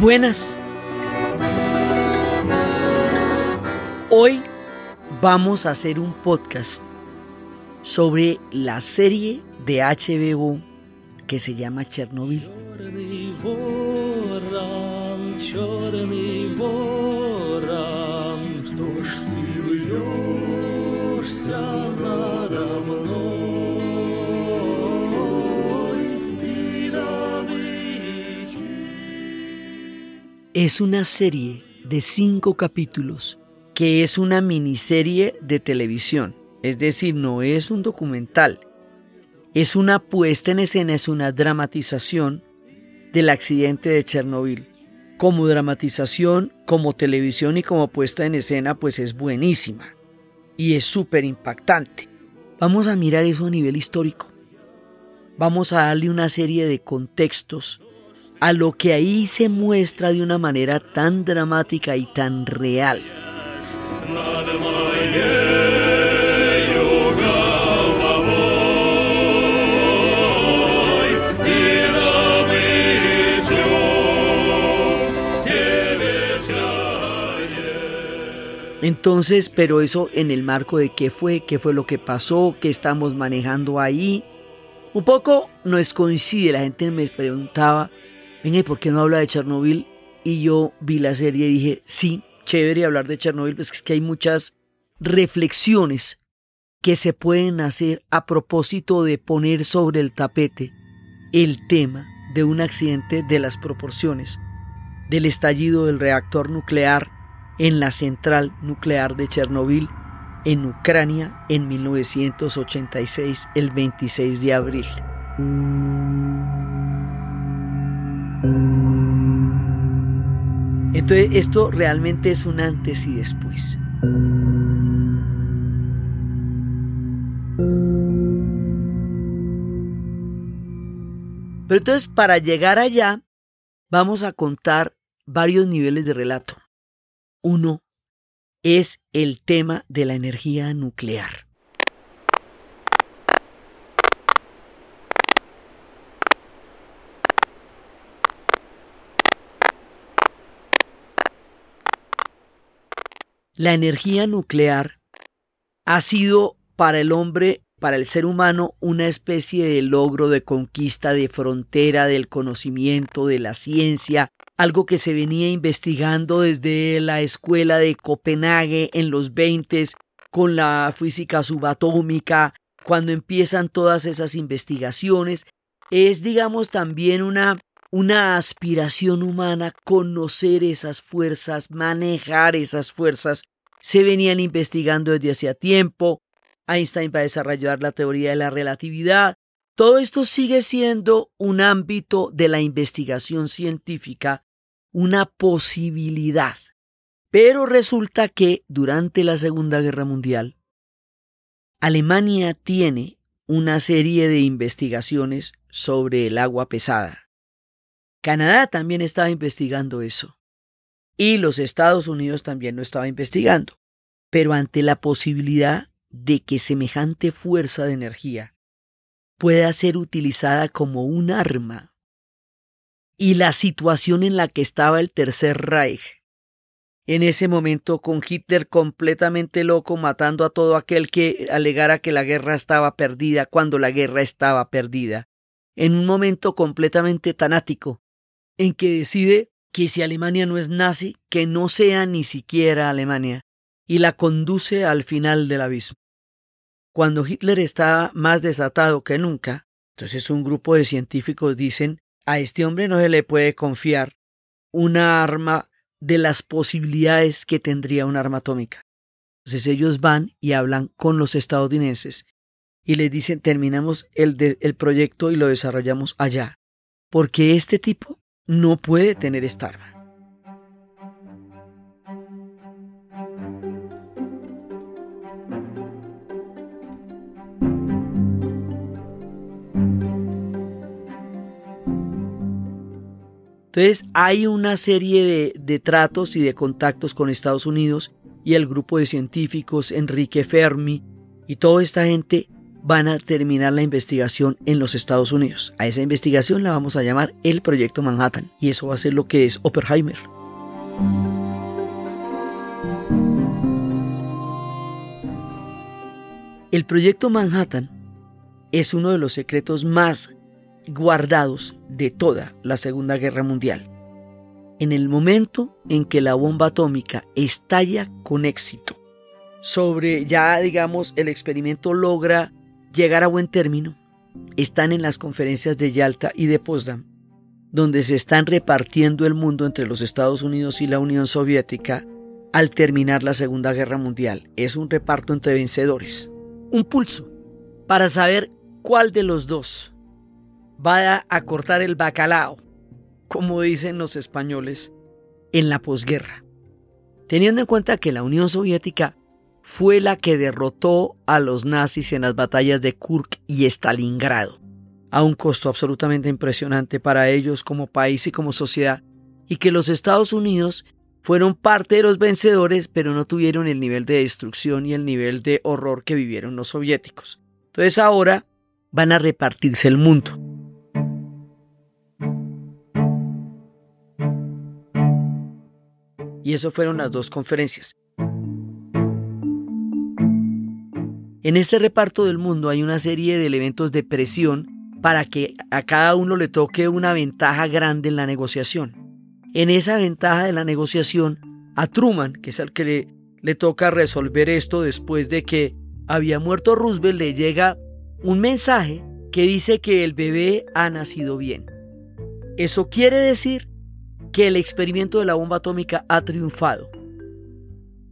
Buenas. Hoy vamos a hacer un podcast sobre la serie de HBO que se llama Chernobyl. Es una serie de cinco capítulos que es una miniserie de televisión, es decir, no es un documental, es una puesta en escena, es una dramatización del accidente de Chernobyl. Como dramatización, como televisión y como puesta en escena, pues es buenísima y es súper impactante. Vamos a mirar eso a nivel histórico. Vamos a darle una serie de contextos a lo que ahí se muestra de una manera tan dramática y tan real. Entonces, pero eso en el marco de qué fue, qué fue lo que pasó, qué estamos manejando ahí. Un poco nos coincide, la gente me preguntaba, venga, ¿y por qué no habla de Chernobyl? Y yo vi la serie y dije, sí, chévere hablar de Chernobyl, pues es que hay muchas reflexiones que se pueden hacer a propósito de poner sobre el tapete el tema de un accidente de las proporciones del estallido del reactor nuclear en la central nuclear de Chernobyl en Ucrania en 1986, el 26 de abril. Entonces esto realmente es un antes y después. Pero entonces para llegar allá vamos a contar varios niveles de relato. Uno es el tema de la energía nuclear. La energía nuclear ha sido para el hombre, para el ser humano, una especie de logro de conquista de frontera del conocimiento, de la ciencia, algo que se venía investigando desde la escuela de Copenhague en los 20 con la física subatómica, cuando empiezan todas esas investigaciones, es digamos también una una aspiración humana conocer esas fuerzas, manejar esas fuerzas. Se venían investigando desde hacía tiempo. Einstein va a desarrollar la teoría de la relatividad. Todo esto sigue siendo un ámbito de la investigación científica, una posibilidad. Pero resulta que durante la Segunda Guerra Mundial, Alemania tiene una serie de investigaciones sobre el agua pesada. Canadá también estaba investigando eso. Y los Estados Unidos también lo estaba investigando. Pero ante la posibilidad de que semejante fuerza de energía pueda ser utilizada como un arma, y la situación en la que estaba el Tercer Reich, en ese momento con Hitler completamente loco matando a todo aquel que alegara que la guerra estaba perdida cuando la guerra estaba perdida, en un momento completamente tanático, en que decide que si Alemania no es nazi, que no sea ni siquiera Alemania, y la conduce al final del abismo. Cuando Hitler está más desatado que nunca, entonces un grupo de científicos dicen, a este hombre no se le puede confiar una arma de las posibilidades que tendría un arma atómica. Entonces ellos van y hablan con los estadounidenses y les dicen, terminamos el, el proyecto y lo desarrollamos allá, porque este tipo no puede tener esta arma. Entonces hay una serie de, de, tratos y de contactos con Estados Unidos y el grupo de científicos Enrique Fermi y toda esta gente van a terminar la investigación en los Estados Unidos. A esa investigación la vamos a llamar el Proyecto Manhattan y eso va a ser lo que es Oppenheimer. El Proyecto Manhattan es uno de los secretos más guardados de toda la Segunda Guerra Mundial. En el momento en que la bomba atómica estalla con éxito, sobre ya digamos el experimento logra llegar a buen término, están en las conferencias de Yalta y de Potsdam, donde se están repartiendo el mundo entre los Estados Unidos y la Unión Soviética al terminar la Segunda Guerra Mundial. Es un reparto entre vencedores. Un pulso para saber cuál de los dos va a cortar el bacalao, como dicen los españoles, en la posguerra. Teniendo en cuenta que la Unión Soviética fue la que derrotó a los nazis en las batallas de Kursk y Stalingrado, a un costo absolutamente impresionante para ellos como país y como sociedad, y que los Estados Unidos fueron parte de los vencedores, pero no tuvieron el nivel de destrucción y el nivel de horror que vivieron los soviéticos. Entonces ahora van a repartirse el mundo. Y eso fueron las dos conferencias. En este reparto del mundo hay una serie de elementos de presión para que a cada uno le toque una ventaja grande en la negociación. En esa ventaja de la negociación, a Truman, que es el que le, le toca resolver esto después de que había muerto Roosevelt, le llega un mensaje que dice que el bebé ha nacido bien. Eso quiere decir que el experimento de la bomba atómica ha triunfado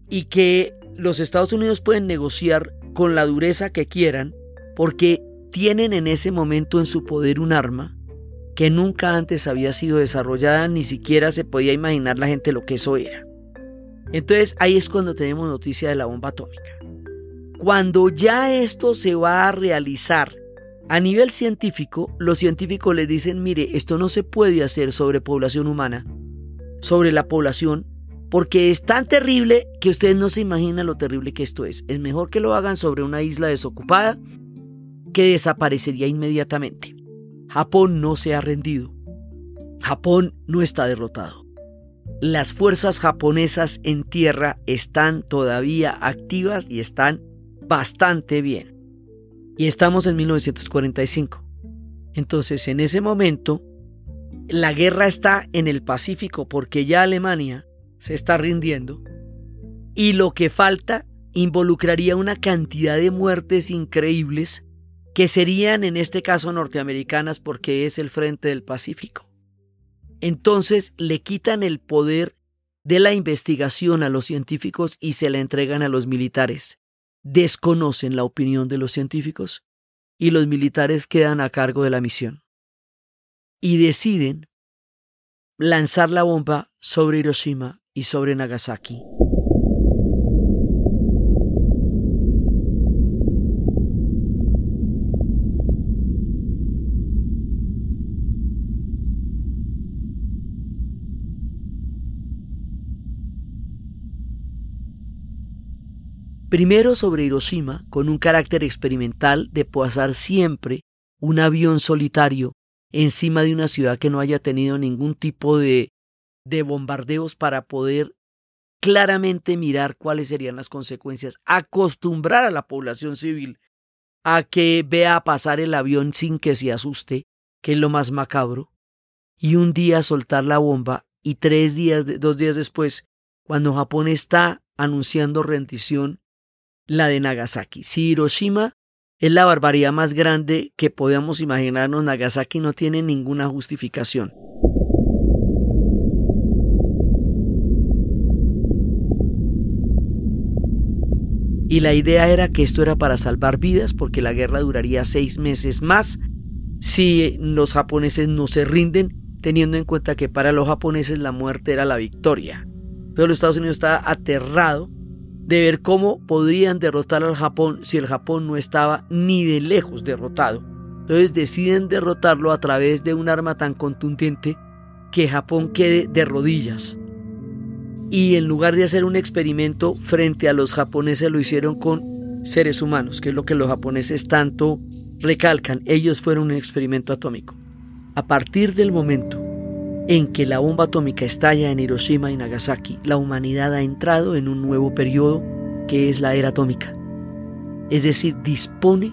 y que los Estados Unidos pueden negociar con la dureza que quieran, porque tienen en ese momento en su poder un arma que nunca antes había sido desarrollada, ni siquiera se podía imaginar la gente lo que eso era. Entonces ahí es cuando tenemos noticia de la bomba atómica. Cuando ya esto se va a realizar a nivel científico, los científicos le dicen, mire, esto no se puede hacer sobre población humana, sobre la población porque es tan terrible que ustedes no se imaginan lo terrible que esto es. Es mejor que lo hagan sobre una isla desocupada que desaparecería inmediatamente. Japón no se ha rendido. Japón no está derrotado. Las fuerzas japonesas en tierra están todavía activas y están bastante bien. Y estamos en 1945. Entonces, en ese momento, la guerra está en el Pacífico porque ya Alemania se está rindiendo y lo que falta involucraría una cantidad de muertes increíbles que serían en este caso norteamericanas porque es el frente del Pacífico. Entonces le quitan el poder de la investigación a los científicos y se la entregan a los militares. Desconocen la opinión de los científicos y los militares quedan a cargo de la misión. Y deciden lanzar la bomba sobre Hiroshima y sobre Nagasaki. Primero sobre Hiroshima, con un carácter experimental de pasar siempre un avión solitario encima de una ciudad que no haya tenido ningún tipo de de bombardeos para poder claramente mirar cuáles serían las consecuencias, acostumbrar a la población civil a que vea pasar el avión sin que se asuste, que es lo más macabro, y un día soltar la bomba y tres días, dos días después, cuando Japón está anunciando rendición, la de Nagasaki. Si Hiroshima es la barbaridad más grande que podamos imaginarnos, Nagasaki no tiene ninguna justificación. Y la idea era que esto era para salvar vidas porque la guerra duraría seis meses más si los japoneses no se rinden, teniendo en cuenta que para los japoneses la muerte era la victoria. Pero los Estados Unidos estaba aterrado de ver cómo podrían derrotar al Japón si el Japón no estaba ni de lejos derrotado. Entonces deciden derrotarlo a través de un arma tan contundente que Japón quede de rodillas y en lugar de hacer un experimento frente a los japoneses lo hicieron con seres humanos, que es lo que los japoneses tanto recalcan. Ellos fueron un experimento atómico. A partir del momento en que la bomba atómica estalla en Hiroshima y Nagasaki, la humanidad ha entrado en un nuevo periodo que es la era atómica. Es decir, dispone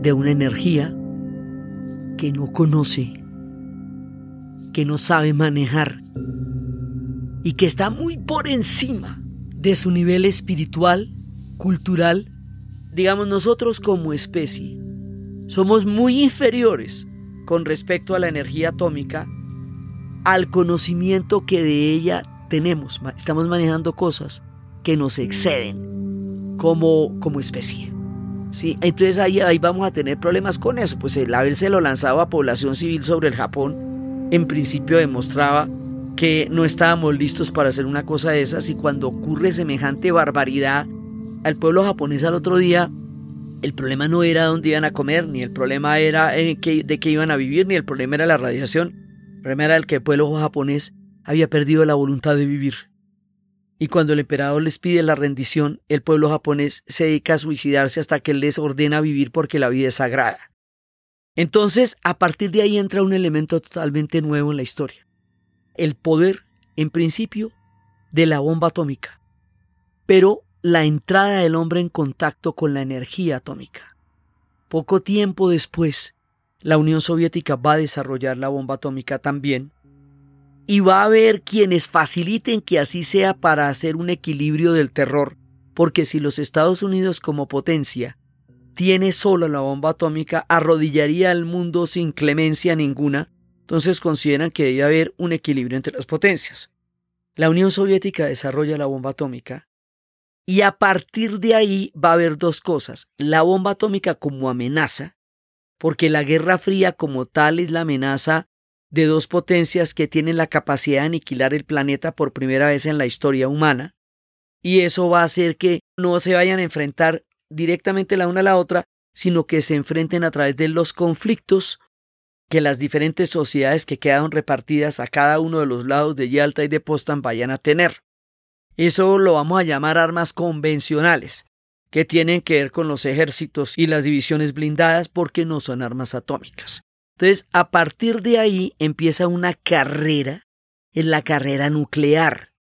de una energía que no conoce, que no sabe manejar y que está muy por encima de su nivel espiritual, cultural. Digamos, nosotros como especie somos muy inferiores con respecto a la energía atómica, al conocimiento que de ella tenemos. Estamos manejando cosas que nos exceden como, como especie. ¿sí? Entonces ahí, ahí vamos a tener problemas con eso. Pues el haberse lo lanzado a población civil sobre el Japón, en principio demostraba que no estábamos listos para hacer una cosa de esas y cuando ocurre semejante barbaridad al pueblo japonés al otro día, el problema no era dónde iban a comer, ni el problema era de qué iban a vivir, ni el problema era la radiación. El problema era el que el pueblo japonés había perdido la voluntad de vivir. Y cuando el emperador les pide la rendición, el pueblo japonés se dedica a suicidarse hasta que él les ordena vivir porque la vida es sagrada. Entonces, a partir de ahí entra un elemento totalmente nuevo en la historia. El poder, en principio, de la bomba atómica, pero la entrada del hombre en contacto con la energía atómica. Poco tiempo después, la Unión Soviética va a desarrollar la bomba atómica también, y va a haber quienes faciliten que así sea para hacer un equilibrio del terror, porque si los Estados Unidos como potencia tiene solo la bomba atómica, arrodillaría al mundo sin clemencia ninguna, entonces consideran que debe haber un equilibrio entre las potencias. La Unión Soviética desarrolla la bomba atómica y a partir de ahí va a haber dos cosas. La bomba atómica como amenaza, porque la Guerra Fría como tal es la amenaza de dos potencias que tienen la capacidad de aniquilar el planeta por primera vez en la historia humana, y eso va a hacer que no se vayan a enfrentar directamente la una a la otra, sino que se enfrenten a través de los conflictos que las diferentes sociedades que quedaron repartidas a cada uno de los lados de Yalta y de Postan vayan a tener. Eso lo vamos a llamar armas convencionales, que tienen que ver con los ejércitos y las divisiones blindadas porque no son armas atómicas. Entonces, a partir de ahí empieza una carrera, en la carrera nuclear,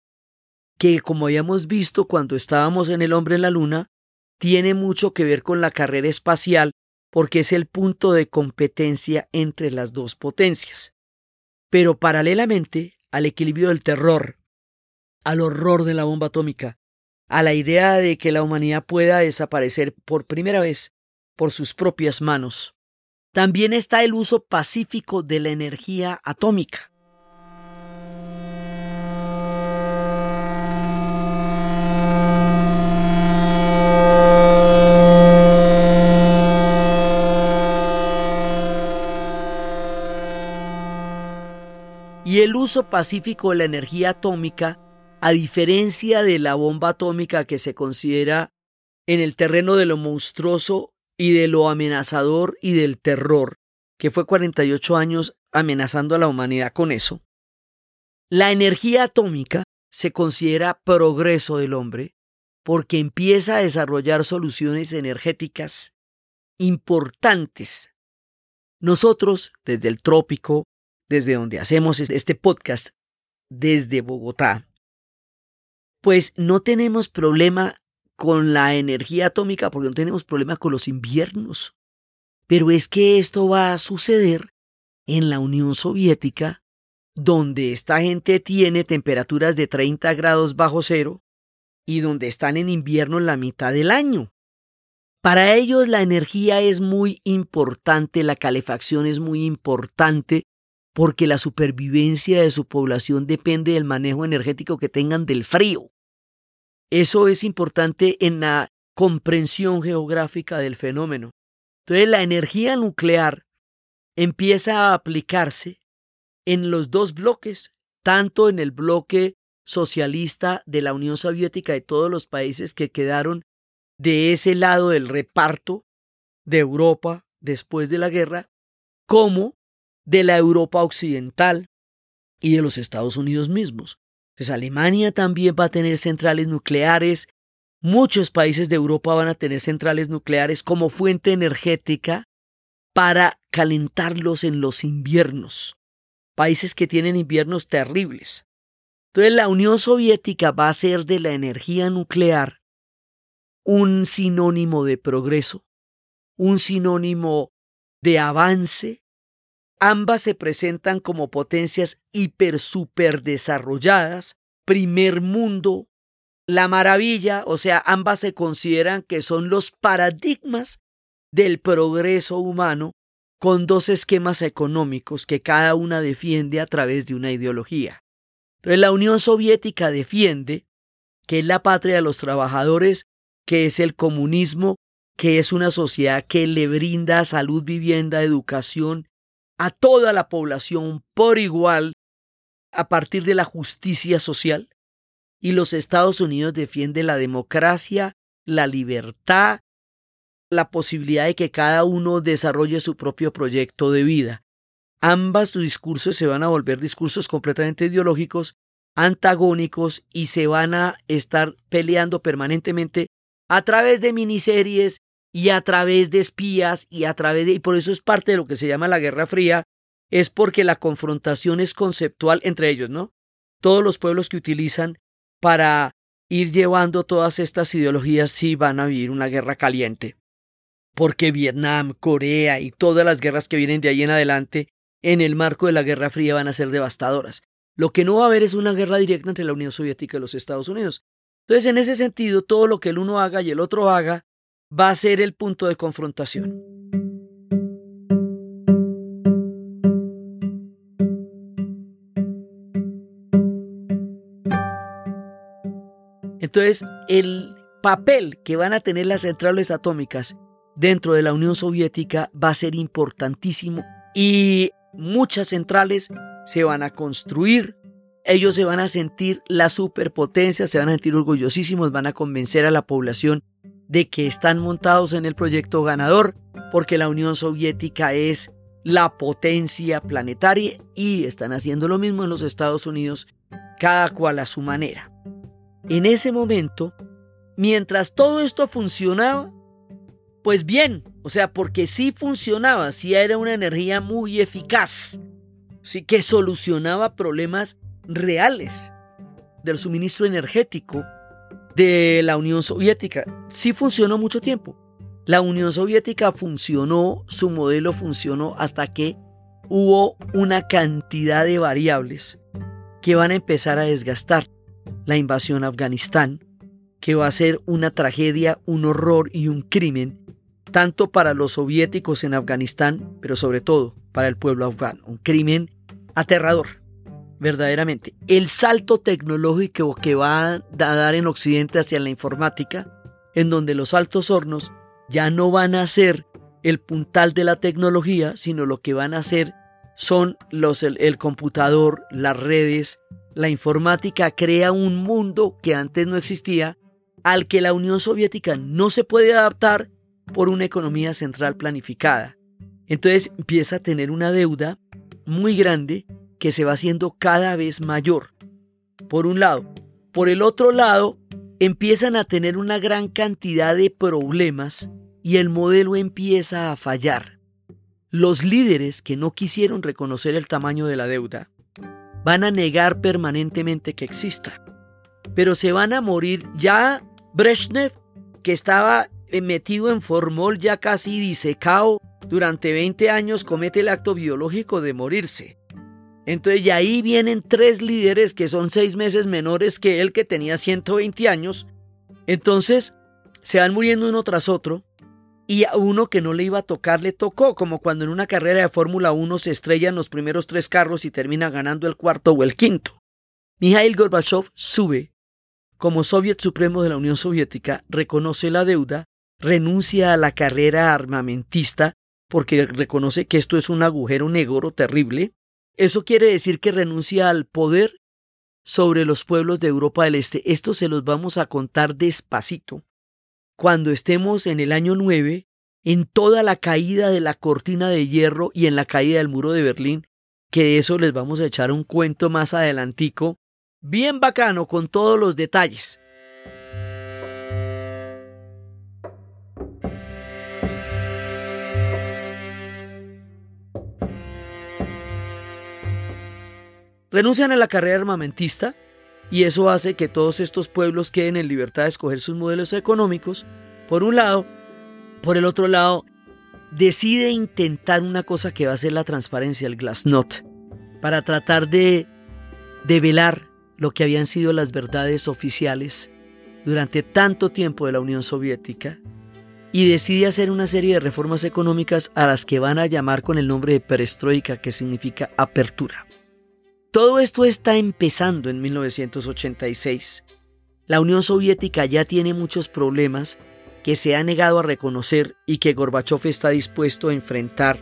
que como habíamos visto cuando estábamos en el hombre en la luna, tiene mucho que ver con la carrera espacial porque es el punto de competencia entre las dos potencias. Pero paralelamente al equilibrio del terror, al horror de la bomba atómica, a la idea de que la humanidad pueda desaparecer por primera vez por sus propias manos, también está el uso pacífico de la energía atómica. Y el uso pacífico de la energía atómica, a diferencia de la bomba atómica que se considera en el terreno de lo monstruoso y de lo amenazador y del terror, que fue 48 años amenazando a la humanidad con eso, la energía atómica se considera progreso del hombre porque empieza a desarrollar soluciones energéticas importantes. Nosotros, desde el trópico, desde donde hacemos este podcast, desde Bogotá, pues no tenemos problema con la energía atómica porque no tenemos problema con los inviernos. Pero es que esto va a suceder en la Unión Soviética, donde esta gente tiene temperaturas de 30 grados bajo cero y donde están en invierno la mitad del año. Para ellos la energía es muy importante, la calefacción es muy importante, porque la supervivencia de su población depende del manejo energético que tengan del frío. Eso es importante en la comprensión geográfica del fenómeno. Entonces la energía nuclear empieza a aplicarse en los dos bloques, tanto en el bloque socialista de la Unión Soviética y todos los países que quedaron de ese lado del reparto de Europa después de la guerra, como de la Europa occidental y de los Estados Unidos mismos. Pues Alemania también va a tener centrales nucleares, muchos países de Europa van a tener centrales nucleares como fuente energética para calentarlos en los inviernos. Países que tienen inviernos terribles. Entonces la Unión Soviética va a hacer de la energía nuclear un sinónimo de progreso, un sinónimo de avance. Ambas se presentan como potencias hiper super desarrolladas, primer mundo, la maravilla, o sea, ambas se consideran que son los paradigmas del progreso humano con dos esquemas económicos que cada una defiende a través de una ideología. Entonces la Unión Soviética defiende que es la patria de los trabajadores, que es el comunismo, que es una sociedad que le brinda salud, vivienda, educación a toda la población por igual a partir de la justicia social. Y los Estados Unidos defienden la democracia, la libertad, la posibilidad de que cada uno desarrolle su propio proyecto de vida. Ambas discursos se van a volver discursos completamente ideológicos, antagónicos y se van a estar peleando permanentemente a través de miniseries y a través de espías y a través de... y por eso es parte de lo que se llama la Guerra Fría, es porque la confrontación es conceptual entre ellos, ¿no? Todos los pueblos que utilizan para ir llevando todas estas ideologías sí van a vivir una guerra caliente. Porque Vietnam, Corea y todas las guerras que vienen de ahí en adelante en el marco de la Guerra Fría van a ser devastadoras. Lo que no va a haber es una guerra directa entre la Unión Soviética y los Estados Unidos. Entonces, en ese sentido, todo lo que el uno haga y el otro haga va a ser el punto de confrontación. Entonces, el papel que van a tener las centrales atómicas dentro de la Unión Soviética va a ser importantísimo y muchas centrales se van a construir ellos se van a sentir la superpotencia, se van a sentir orgullosísimos, van a convencer a la población de que están montados en el proyecto ganador, porque la Unión Soviética es la potencia planetaria y están haciendo lo mismo en los Estados Unidos, cada cual a su manera. En ese momento, mientras todo esto funcionaba, pues bien, o sea, porque sí funcionaba, sí era una energía muy eficaz, sí que solucionaba problemas reales del suministro energético de la Unión Soviética. Sí funcionó mucho tiempo. La Unión Soviética funcionó, su modelo funcionó hasta que hubo una cantidad de variables que van a empezar a desgastar la invasión a Afganistán, que va a ser una tragedia, un horror y un crimen, tanto para los soviéticos en Afganistán, pero sobre todo para el pueblo afgano. Un crimen aterrador verdaderamente. El salto tecnológico que va a dar en Occidente hacia la informática, en donde los altos hornos ya no van a ser el puntal de la tecnología, sino lo que van a ser son los, el, el computador, las redes, la informática crea un mundo que antes no existía, al que la Unión Soviética no se puede adaptar por una economía central planificada. Entonces empieza a tener una deuda muy grande que se va haciendo cada vez mayor. Por un lado. Por el otro lado, empiezan a tener una gran cantidad de problemas y el modelo empieza a fallar. Los líderes que no quisieron reconocer el tamaño de la deuda van a negar permanentemente que exista. Pero se van a morir ya Brezhnev, que estaba metido en formol ya casi disecado durante 20 años, comete el acto biológico de morirse. Entonces, y ahí vienen tres líderes que son seis meses menores que él, que tenía 120 años. Entonces, se van muriendo uno tras otro. Y a uno que no le iba a tocar le tocó, como cuando en una carrera de Fórmula 1 se estrellan los primeros tres carros y termina ganando el cuarto o el quinto. Mikhail Gorbachev sube como Soviet Supremo de la Unión Soviética, reconoce la deuda, renuncia a la carrera armamentista porque reconoce que esto es un agujero negro terrible, eso quiere decir que renuncia al poder sobre los pueblos de Europa del Este. Esto se los vamos a contar despacito. Cuando estemos en el año 9, en toda la caída de la cortina de hierro y en la caída del muro de Berlín, que de eso les vamos a echar un cuento más adelantico, bien bacano con todos los detalles. Renuncian a la carrera armamentista y eso hace que todos estos pueblos queden en libertad de escoger sus modelos económicos, por un lado. Por el otro lado, decide intentar una cosa que va a ser la transparencia, el glasnost, para tratar de develar lo que habían sido las verdades oficiales durante tanto tiempo de la Unión Soviética y decide hacer una serie de reformas económicas a las que van a llamar con el nombre de perestroika, que significa apertura. Todo esto está empezando en 1986. La Unión Soviética ya tiene muchos problemas que se ha negado a reconocer y que Gorbachev está dispuesto a enfrentar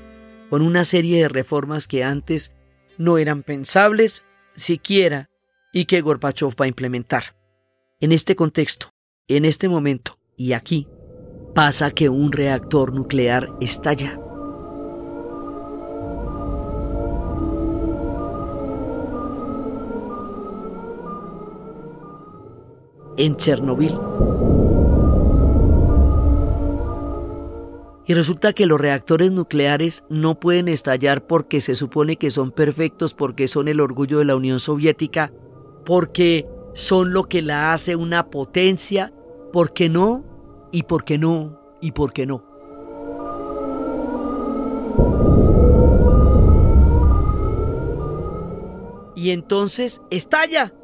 con una serie de reformas que antes no eran pensables siquiera y que Gorbachev va a implementar. En este contexto, en este momento y aquí, pasa que un reactor nuclear estalla. En Chernobyl. Y resulta que los reactores nucleares no pueden estallar porque se supone que son perfectos, porque son el orgullo de la Unión Soviética, porque son lo que la hace una potencia, ¿por qué no? ¿Y por qué no? ¿Y por qué no? Y entonces estalla.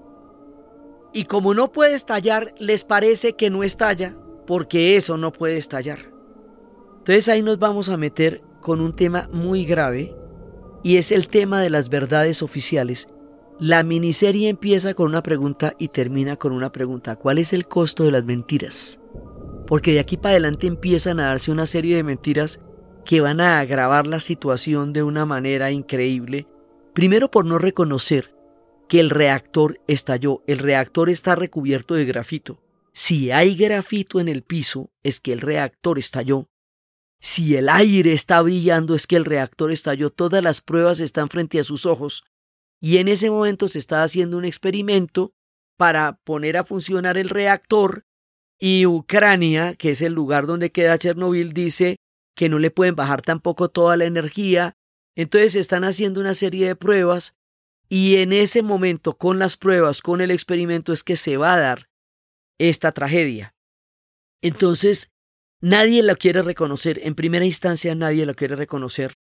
Y como no puede estallar, les parece que no estalla, porque eso no puede estallar. Entonces ahí nos vamos a meter con un tema muy grave, y es el tema de las verdades oficiales la miniserie empieza con una pregunta y termina con una pregunta. ¿Cuál es el costo de las mentiras? Porque de aquí para adelante empiezan a darse una serie de mentiras que van a agravar la situación de una manera increíble. Primero por no reconocer que el reactor estalló. El reactor está recubierto de grafito. Si hay grafito en el piso, es que el reactor estalló. Si el aire está brillando, es que el reactor estalló. Todas las pruebas están frente a sus ojos. Y en ese momento se está haciendo un experimento para poner a funcionar el reactor y Ucrania, que es el lugar donde queda Chernobyl, dice que no le pueden bajar tampoco toda la energía. Entonces están haciendo una serie de pruebas y en ese momento, con las pruebas, con el experimento, es que se va a dar esta tragedia. Entonces, nadie la quiere reconocer. En primera instancia, nadie la quiere reconocer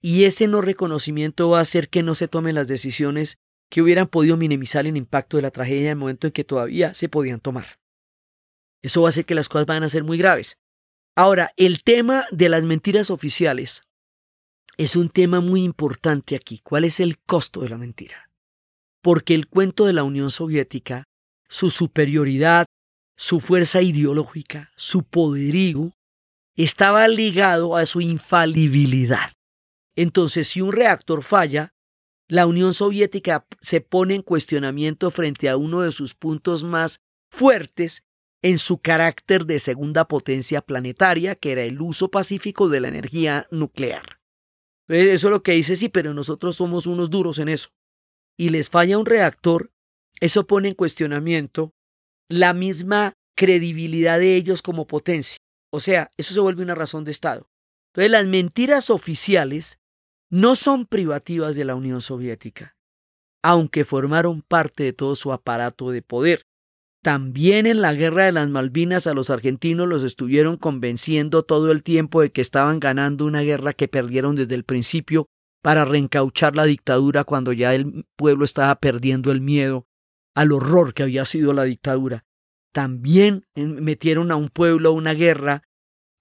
y ese no reconocimiento va a hacer que no se tomen las decisiones que hubieran podido minimizar el impacto de la tragedia en el momento en que todavía se podían tomar. Eso va a hacer que las cosas van a ser muy graves. Ahora, el tema de las mentiras oficiales es un tema muy importante aquí. ¿Cuál es el costo de la mentira? Porque el cuento de la Unión Soviética, su superioridad, su fuerza ideológica, su poderío, estaba ligado a su infalibilidad. Entonces, si un reactor falla, la Unión Soviética se pone en cuestionamiento frente a uno de sus puntos más fuertes en su carácter de segunda potencia planetaria, que era el uso pacífico de la energía nuclear. Eso es lo que dice, sí, pero nosotros somos unos duros en eso. Y les falla un reactor, eso pone en cuestionamiento la misma credibilidad de ellos como potencia. O sea, eso se vuelve una razón de Estado. Entonces, las mentiras oficiales no son privativas de la Unión Soviética, aunque formaron parte de todo su aparato de poder. También en la guerra de las Malvinas a los argentinos los estuvieron convenciendo todo el tiempo de que estaban ganando una guerra que perdieron desde el principio para reencauchar la dictadura cuando ya el pueblo estaba perdiendo el miedo al horror que había sido la dictadura. También metieron a un pueblo a una guerra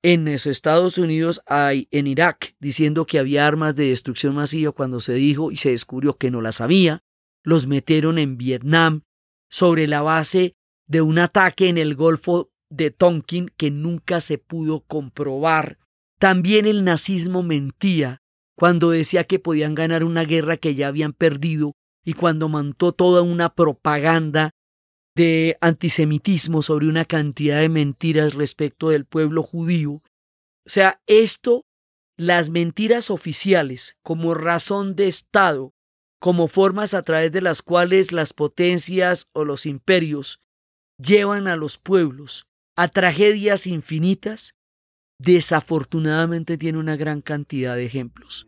en Estados Unidos en Irak diciendo que había armas de destrucción masiva cuando se dijo y se descubrió que no las había. Los metieron en Vietnam sobre la base de un ataque en el Golfo de Tonkin que nunca se pudo comprobar. También el nazismo mentía cuando decía que podían ganar una guerra que ya habían perdido y cuando montó toda una propaganda de antisemitismo, sobre una cantidad de mentiras respecto del pueblo judío. O sea, esto, las mentiras oficiales como razón de Estado, como formas a través de las cuales las potencias o los imperios llevan a los pueblos a tragedias infinitas, desafortunadamente tiene una gran cantidad de ejemplos.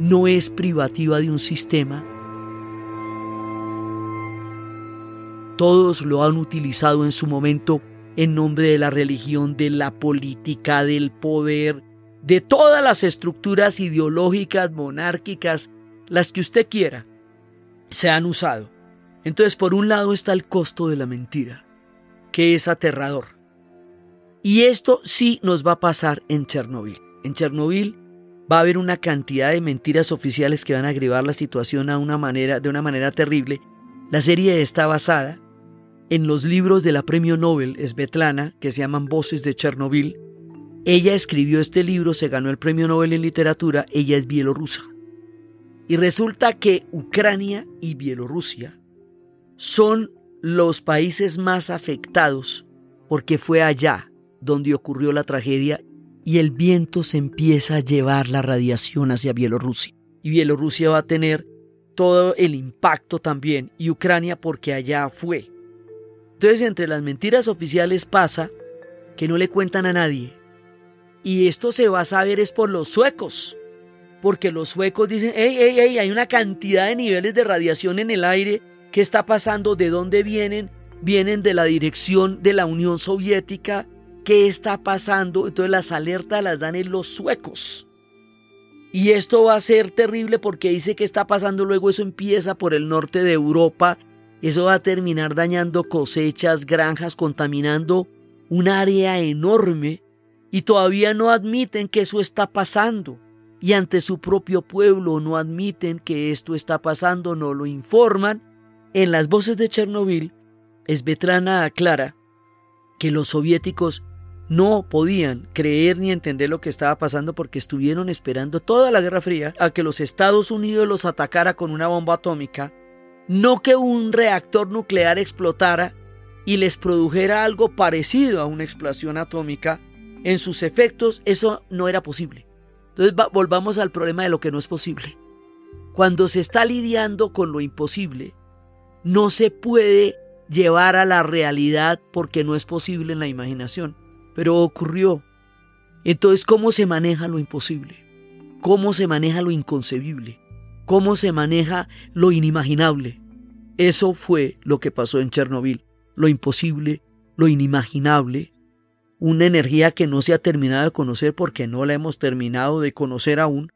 no es privativa de un sistema. Todos lo han utilizado en su momento en nombre de la religión, de la política, del poder, de todas las estructuras ideológicas, monárquicas, las que usted quiera, se han usado. Entonces, por un lado está el costo de la mentira, que es aterrador. Y esto sí nos va a pasar en Chernobyl. En Chernobyl va a haber una cantidad de mentiras oficiales que van a agregar la situación de una manera terrible. La serie está basada en los libros de la premio Nobel Svetlana, que se llaman Voces de Chernobyl. Ella escribió este libro, se ganó el premio Nobel en literatura, ella es bielorrusa. Y resulta que Ucrania y Bielorrusia son los países más afectados porque fue allá donde ocurrió la tragedia y el viento se empieza a llevar la radiación hacia Bielorrusia. Y Bielorrusia va a tener todo el impacto también y Ucrania porque allá fue. Entonces entre las mentiras oficiales pasa que no le cuentan a nadie. Y esto se va a saber es por los suecos. Porque los suecos dicen, hey, hey, hey, hay una cantidad de niveles de radiación en el aire. ¿Qué está pasando? ¿De dónde vienen? Vienen de la dirección de la Unión Soviética qué está pasando. Entonces las alertas las dan en los suecos. Y esto va a ser terrible porque dice que está pasando luego eso empieza por el norte de Europa. Eso va a terminar dañando cosechas, granjas, contaminando un área enorme. Y todavía no admiten que eso está pasando. Y ante su propio pueblo no admiten que esto está pasando, no lo informan. En las voces de Chernobyl, Svetlana aclara que los soviéticos no podían creer ni entender lo que estaba pasando porque estuvieron esperando toda la Guerra Fría a que los Estados Unidos los atacara con una bomba atómica, no que un reactor nuclear explotara y les produjera algo parecido a una explosión atómica. En sus efectos eso no era posible. Entonces volvamos al problema de lo que no es posible. Cuando se está lidiando con lo imposible, no se puede llevar a la realidad porque no es posible en la imaginación pero ocurrió. Entonces, ¿cómo se maneja lo imposible? ¿Cómo se maneja lo inconcebible? ¿Cómo se maneja lo inimaginable? Eso fue lo que pasó en Chernobyl. Lo imposible, lo inimaginable, una energía que no se ha terminado de conocer porque no la hemos terminado de conocer aún.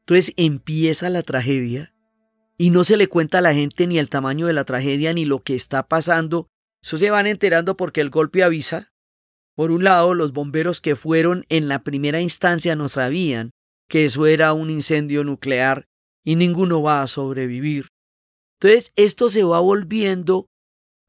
Entonces empieza la tragedia y no se le cuenta a la gente ni el tamaño de la tragedia ni lo que está pasando. Eso se van enterando porque el golpe avisa por un lado, los bomberos que fueron en la primera instancia no sabían que eso era un incendio nuclear y ninguno va a sobrevivir. Entonces, esto se va volviendo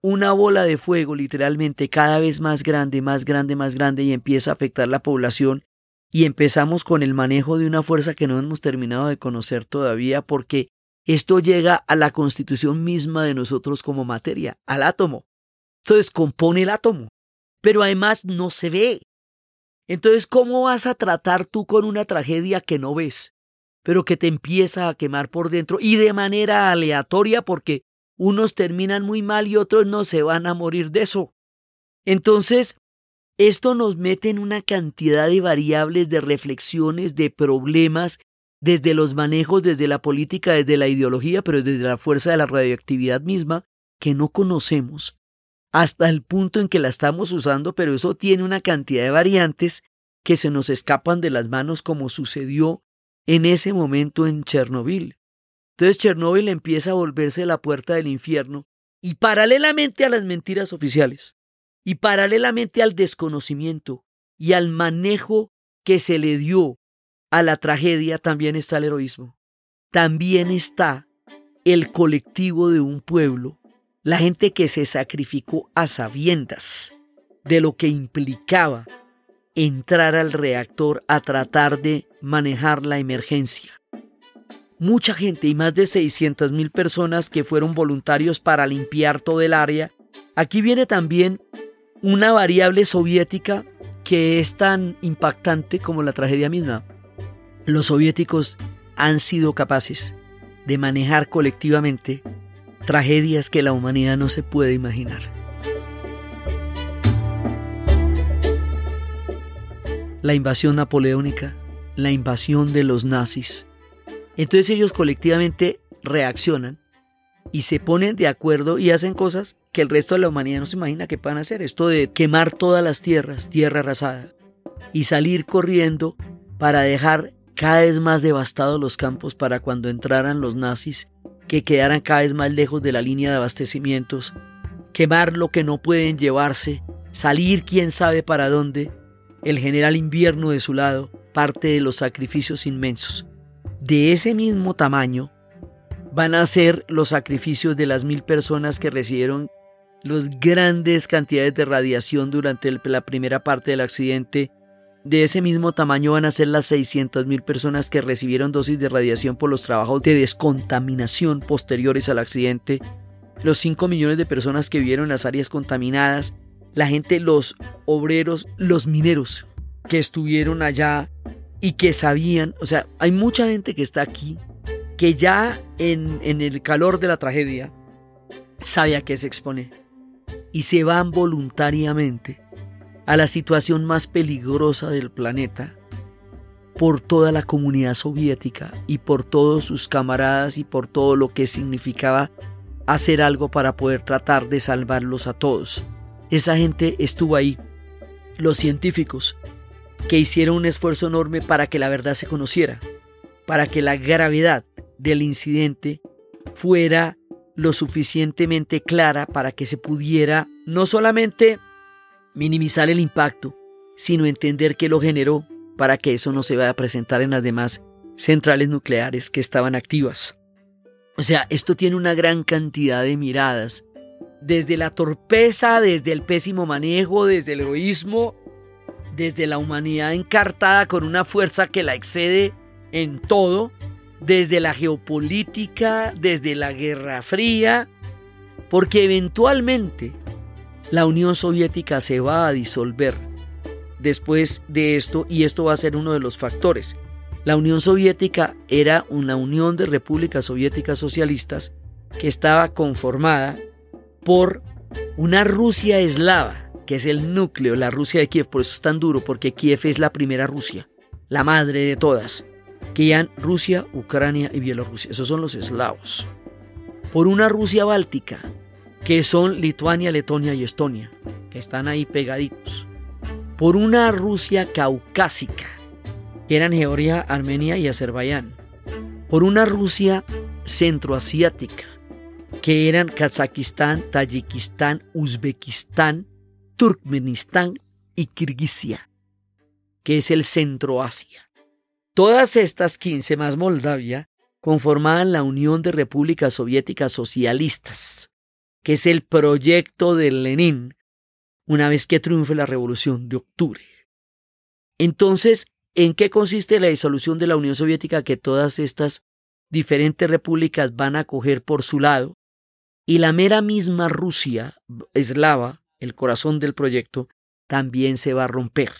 una bola de fuego literalmente cada vez más grande, más grande, más grande y empieza a afectar la población y empezamos con el manejo de una fuerza que no hemos terminado de conocer todavía porque esto llega a la constitución misma de nosotros como materia, al átomo. Entonces compone el átomo pero además no se ve. Entonces, ¿cómo vas a tratar tú con una tragedia que no ves, pero que te empieza a quemar por dentro y de manera aleatoria porque unos terminan muy mal y otros no se van a morir de eso? Entonces, esto nos mete en una cantidad de variables, de reflexiones, de problemas, desde los manejos, desde la política, desde la ideología, pero desde la fuerza de la radioactividad misma, que no conocemos hasta el punto en que la estamos usando, pero eso tiene una cantidad de variantes que se nos escapan de las manos como sucedió en ese momento en Chernobyl. Entonces Chernobyl empieza a volverse la puerta del infierno y paralelamente a las mentiras oficiales y paralelamente al desconocimiento y al manejo que se le dio a la tragedia también está el heroísmo. También está el colectivo de un pueblo la gente que se sacrificó a sabiendas de lo que implicaba entrar al reactor a tratar de manejar la emergencia. Mucha gente y más de 600 mil personas que fueron voluntarios para limpiar todo el área. Aquí viene también una variable soviética que es tan impactante como la tragedia misma. Los soviéticos han sido capaces de manejar colectivamente tragedias que la humanidad no se puede imaginar. La invasión napoleónica, la invasión de los nazis, Entonces ellos colectivamente reaccionan y se ponen de acuerdo y hacen cosas que el resto de la humanidad no se imagina que puedan hacer. Esto de quemar todas las tierras, tierra arrasada, y salir corriendo para dejar cada vez más devastados los campos para cuando entraran los nazis, que quedaran cada vez más lejos de la línea de abastecimientos, quemar lo que no pueden llevarse, salir quién sabe para dónde, el general invierno de su lado, parte de los sacrificios inmensos. De ese mismo tamaño van a ser los sacrificios de las mil personas que recibieron las grandes cantidades de radiación durante la primera parte del accidente. De ese mismo tamaño van a ser las 600.000 personas que recibieron dosis de radiación por los trabajos de descontaminación posteriores al accidente. Los 5 millones de personas que vivieron en las áreas contaminadas. La gente, los obreros, los mineros que estuvieron allá y que sabían, o sea, hay mucha gente que está aquí que ya en, en el calor de la tragedia sabe a qué se expone y se van voluntariamente a la situación más peligrosa del planeta por toda la comunidad soviética y por todos sus camaradas y por todo lo que significaba hacer algo para poder tratar de salvarlos a todos. Esa gente estuvo ahí. Los científicos que hicieron un esfuerzo enorme para que la verdad se conociera, para que la gravedad del incidente fuera lo suficientemente clara para que se pudiera no solamente minimizar el impacto, sino entender qué lo generó para que eso no se vaya a presentar en las demás centrales nucleares que estaban activas. O sea, esto tiene una gran cantidad de miradas, desde la torpeza, desde el pésimo manejo, desde el egoísmo, desde la humanidad encartada con una fuerza que la excede en todo, desde la geopolítica, desde la Guerra Fría, porque eventualmente la Unión Soviética se va a disolver después de esto y esto va a ser uno de los factores. La Unión Soviética era una unión de repúblicas soviéticas socialistas que estaba conformada por una Rusia eslava, que es el núcleo, la Rusia de Kiev, por eso es tan duro, porque Kiev es la primera Rusia, la madre de todas que han Rusia, Ucrania y Bielorrusia. Esos son los eslavos. Por una Rusia báltica, que son Lituania, Letonia y Estonia, que están ahí pegaditos. Por una Rusia caucásica, que eran Georgia, Armenia y Azerbaiyán. Por una Rusia centroasiática, que eran Kazajistán, Tayikistán, Uzbekistán, Turkmenistán y Kirguisia, que es el Centroasia. Todas estas 15 más Moldavia conformaban la Unión de Repúblicas Soviéticas Socialistas, que es el proyecto de Lenin una vez que triunfe la Revolución de Octubre. Entonces, ¿en qué consiste la disolución de la Unión Soviética que todas estas diferentes repúblicas van a coger por su lado? Y la mera misma Rusia eslava, el corazón del proyecto, también se va a romper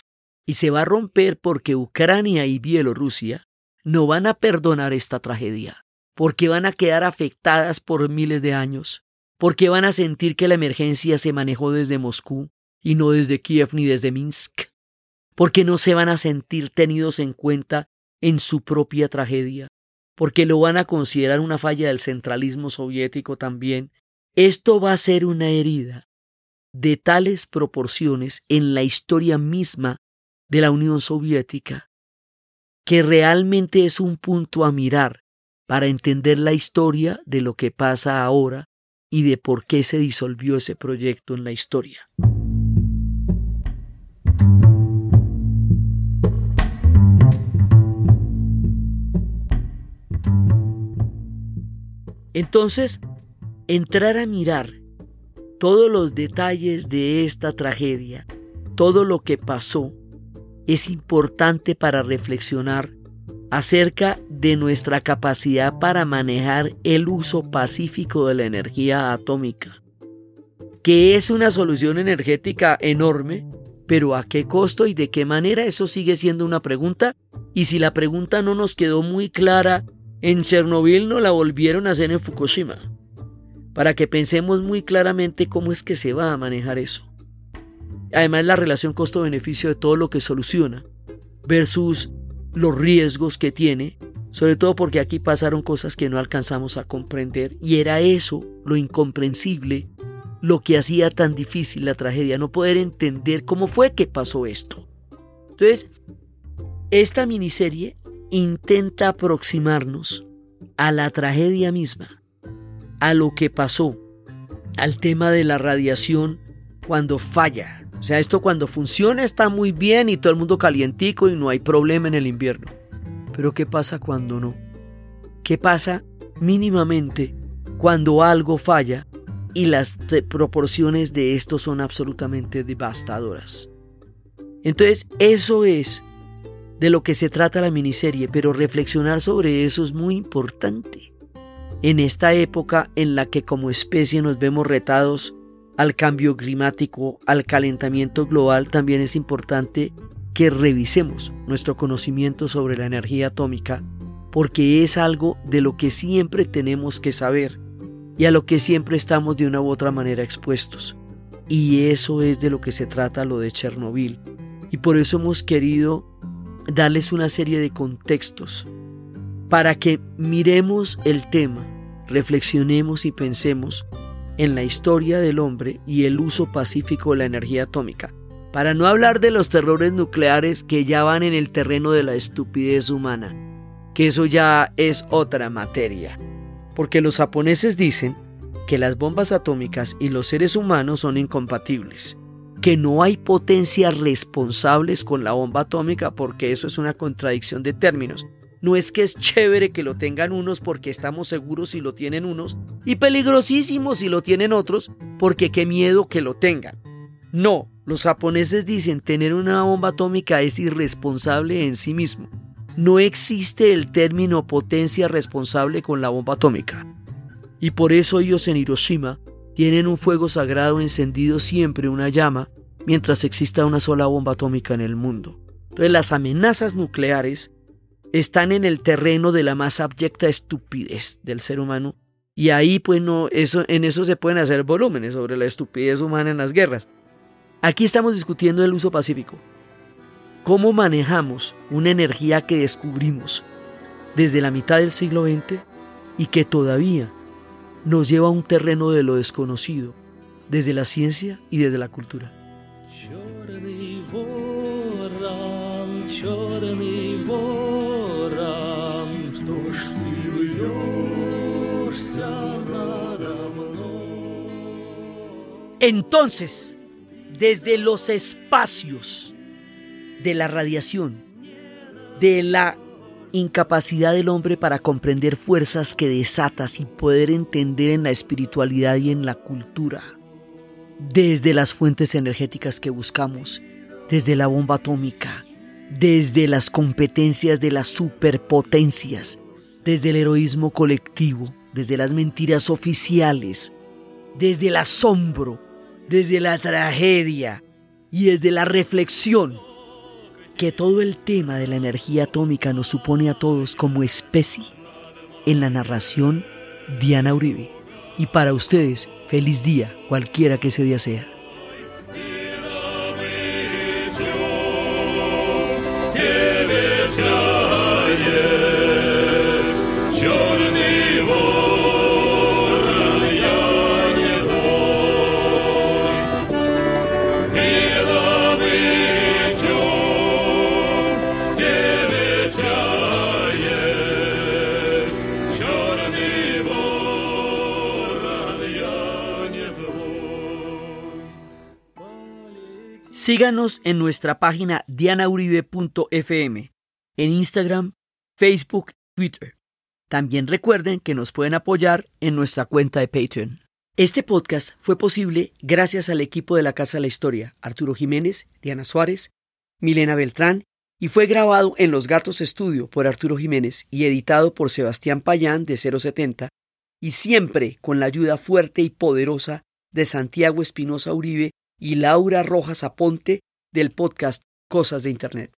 y se va a romper porque Ucrania y Bielorrusia no van a perdonar esta tragedia, porque van a quedar afectadas por miles de años, porque van a sentir que la emergencia se manejó desde Moscú y no desde Kiev ni desde Minsk, porque no se van a sentir tenidos en cuenta en su propia tragedia, porque lo van a considerar una falla del centralismo soviético también. Esto va a ser una herida de tales proporciones en la historia misma de la Unión Soviética, que realmente es un punto a mirar para entender la historia de lo que pasa ahora y de por qué se disolvió ese proyecto en la historia. Entonces, entrar a mirar todos los detalles de esta tragedia, todo lo que pasó, es importante para reflexionar acerca de nuestra capacidad para manejar el uso pacífico de la energía atómica, que es una solución energética enorme, pero ¿a qué costo y de qué manera? Eso sigue siendo una pregunta, y si la pregunta no nos quedó muy clara, en Chernobyl no la volvieron a hacer en Fukushima, para que pensemos muy claramente cómo es que se va a manejar eso. Además, la relación costo-beneficio de todo lo que soluciona versus los riesgos que tiene sobre todo porque aquí pasaron cosas que no alcanzamos a comprender y era eso lo incomprensible, lo que hacía tan difícil la tragedia, no poder entender cómo fue que pasó esto. Entonces, esta miniserie intenta aproximarnos a la tragedia misma, a lo que pasó, al tema de la radiación cuando falla. O sea, esto cuando funciona está muy bien y todo el mundo calientico y no hay problema en el invierno. Pero ¿qué pasa cuando no? ¿Qué pasa mínimamente cuando algo falla y las proporciones de esto son absolutamente devastadoras? Entonces, eso es de lo que se trata la miniserie, pero reflexionar sobre eso es muy importante. En esta época en la que como especie nos vemos retados al cambio climático, al calentamiento global, también es importante que revisemos nuestro conocimiento sobre la energía atómica, porque es algo de lo que siempre tenemos que saber y a lo que siempre estamos de una u otra manera expuestos. Y eso es de lo que se trata lo de Chernobyl. Y por eso hemos querido darles una serie de contextos para que miremos el tema, reflexionemos y pensemos en la historia del hombre y el uso pacífico de la energía atómica para no hablar de los terrores nucleares que ya van en el terreno de la estupidez humana, que eso ya es otra materia. Porque los japoneses dicen que las bombas atómicas y los seres humanos son incompatibles, que no hay potencias responsables con la bomba atómica porque eso es una contradicción de términos. No es que es chévere que lo tengan unos porque estamos seguros si lo tienen unos y peligrosísimo si lo tienen otros porque qué miedo que lo tengan. No, los japoneses dicen tener una bomba atómica es irresponsable en sí mismo. No existe el término potencia responsable con la bomba atómica. Y por eso ellos en Hiroshima tienen un fuego sagrado encendido siempre una llama mientras exista una sola bomba atómica en el mundo. Entonces las amenazas nucleares están en el terreno de la más abyecta estupidez del ser humano y ahí pues no eso en eso se pueden hacer volúmenes sobre la estupidez humana en las guerras. Aquí estamos discutiendo el uso pacífico. ¿Cómo manejamos una energía que descubrimos desde la mitad del siglo XX y que todavía nos lleva a un terreno de lo desconocido, desde la ciencia y desde la cultura? Entonces, desde los espacios de la radiación, de la incapacidad del hombre para comprender fuerzas que desatas y poder entender en la espiritualidad y en la cultura, desde las fuentes energéticas que buscamos, desde la bomba atómica, desde las competencias de las superpotencias, desde el heroísmo colectivo, desde las mentiras oficiales, desde el asombro, desde la tragedia y desde la reflexión que todo el tema de la energía atómica nos supone a todos como especie. En la narración, Diana Uribe. Y para ustedes, feliz día, cualquiera que ese día sea. Síganos en nuestra página dianauribe.fm, en Instagram, Facebook, Twitter. También recuerden que nos pueden apoyar en nuestra cuenta de Patreon. Este podcast fue posible gracias al equipo de la Casa de la Historia, Arturo Jiménez, Diana Suárez, Milena Beltrán, y fue grabado en Los Gatos Estudio por Arturo Jiménez y editado por Sebastián Payán de 070, y siempre con la ayuda fuerte y poderosa de Santiago Espinosa Uribe y Laura Rojas Aponte del podcast Cosas de Internet.